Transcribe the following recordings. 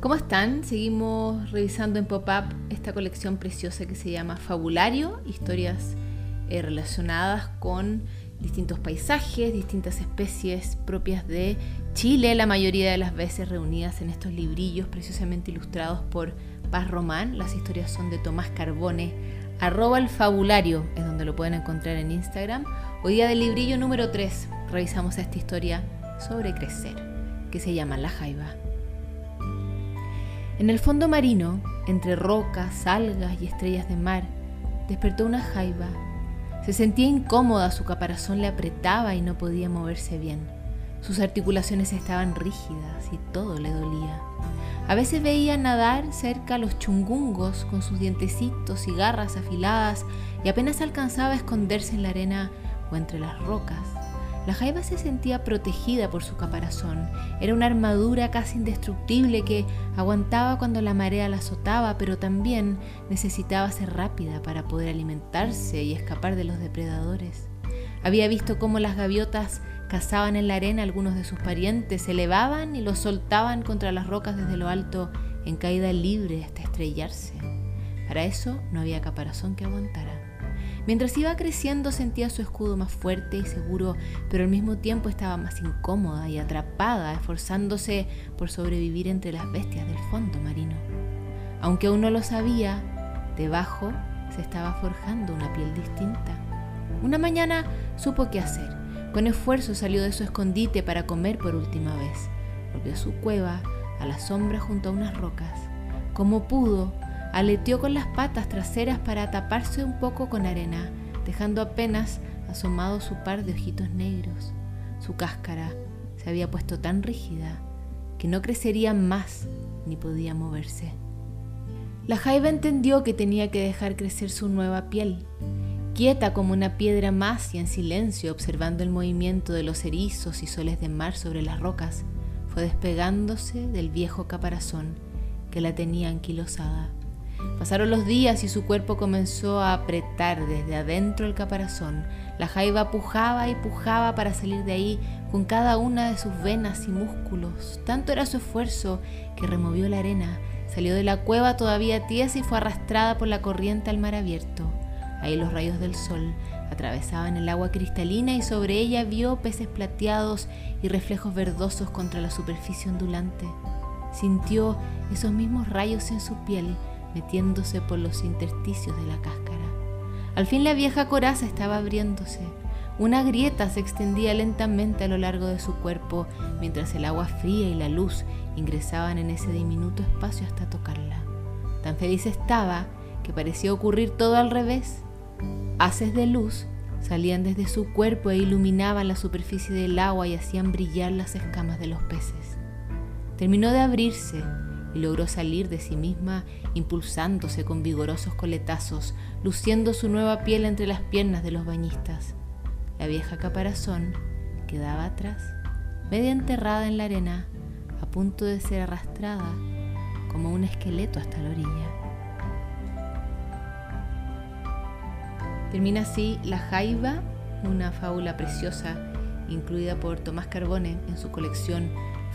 ¿Cómo están? Seguimos revisando en Pop-Up esta colección preciosa que se llama Fabulario, historias eh, relacionadas con distintos paisajes, distintas especies propias de Chile, la mayoría de las veces reunidas en estos librillos preciosamente ilustrados por Paz Román. Las historias son de Tomás Carbone, arroba el fabulario, es donde lo pueden encontrar en Instagram. Hoy día del librillo número 3 revisamos esta historia sobre crecer, que se llama La Jaiba. En el fondo marino, entre rocas, algas y estrellas de mar, despertó una jaiba. Se sentía incómoda, su caparazón le apretaba y no podía moverse bien. Sus articulaciones estaban rígidas y todo le dolía. A veces veía nadar cerca a los chungungos con sus dientecitos y garras afiladas y apenas alcanzaba a esconderse en la arena o entre las rocas. La jaiba se sentía protegida por su caparazón. Era una armadura casi indestructible que aguantaba cuando la marea la azotaba, pero también necesitaba ser rápida para poder alimentarse y escapar de los depredadores. Había visto cómo las gaviotas cazaban en la arena a algunos de sus parientes, se elevaban y los soltaban contra las rocas desde lo alto en caída libre hasta estrellarse. Para eso no había caparazón que aguantara. Mientras iba creciendo sentía su escudo más fuerte y seguro, pero al mismo tiempo estaba más incómoda y atrapada, esforzándose por sobrevivir entre las bestias del fondo marino. Aunque aún no lo sabía, debajo se estaba forjando una piel distinta. Una mañana supo qué hacer. Con esfuerzo salió de su escondite para comer por última vez. Volvió a su cueva, a la sombra junto a unas rocas. Como pudo, Aleteó con las patas traseras para taparse un poco con arena, dejando apenas asomado su par de ojitos negros. Su cáscara se había puesto tan rígida que no crecería más ni podía moverse. La jaiba entendió que tenía que dejar crecer su nueva piel. Quieta como una piedra más y en silencio, observando el movimiento de los erizos y soles de mar sobre las rocas, fue despegándose del viejo caparazón que la tenía anquilosada. Pasaron los días y su cuerpo comenzó a apretar desde adentro el caparazón. La jaiba pujaba y pujaba para salir de ahí con cada una de sus venas y músculos. Tanto era su esfuerzo que removió la arena, salió de la cueva todavía tiesa y fue arrastrada por la corriente al mar abierto. Ahí los rayos del sol atravesaban el agua cristalina y sobre ella vio peces plateados y reflejos verdosos contra la superficie ondulante. Sintió esos mismos rayos en su piel metiéndose por los intersticios de la cáscara. Al fin la vieja coraza estaba abriéndose. Una grieta se extendía lentamente a lo largo de su cuerpo, mientras el agua fría y la luz ingresaban en ese diminuto espacio hasta tocarla. Tan feliz estaba que parecía ocurrir todo al revés. Haces de luz salían desde su cuerpo e iluminaban la superficie del agua y hacían brillar las escamas de los peces. Terminó de abrirse y logró salir de sí misma impulsándose con vigorosos coletazos, luciendo su nueva piel entre las piernas de los bañistas. La vieja caparazón quedaba atrás, media enterrada en la arena, a punto de ser arrastrada como un esqueleto hasta la orilla. Termina así La Jaiba, una fábula preciosa incluida por Tomás Carbone en su colección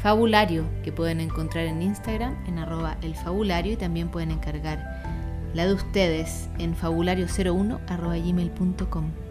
Fabulario, que pueden encontrar en Instagram en arroba el fabulario y también pueden encargar la de ustedes en fabulario01 arroba gmail.com.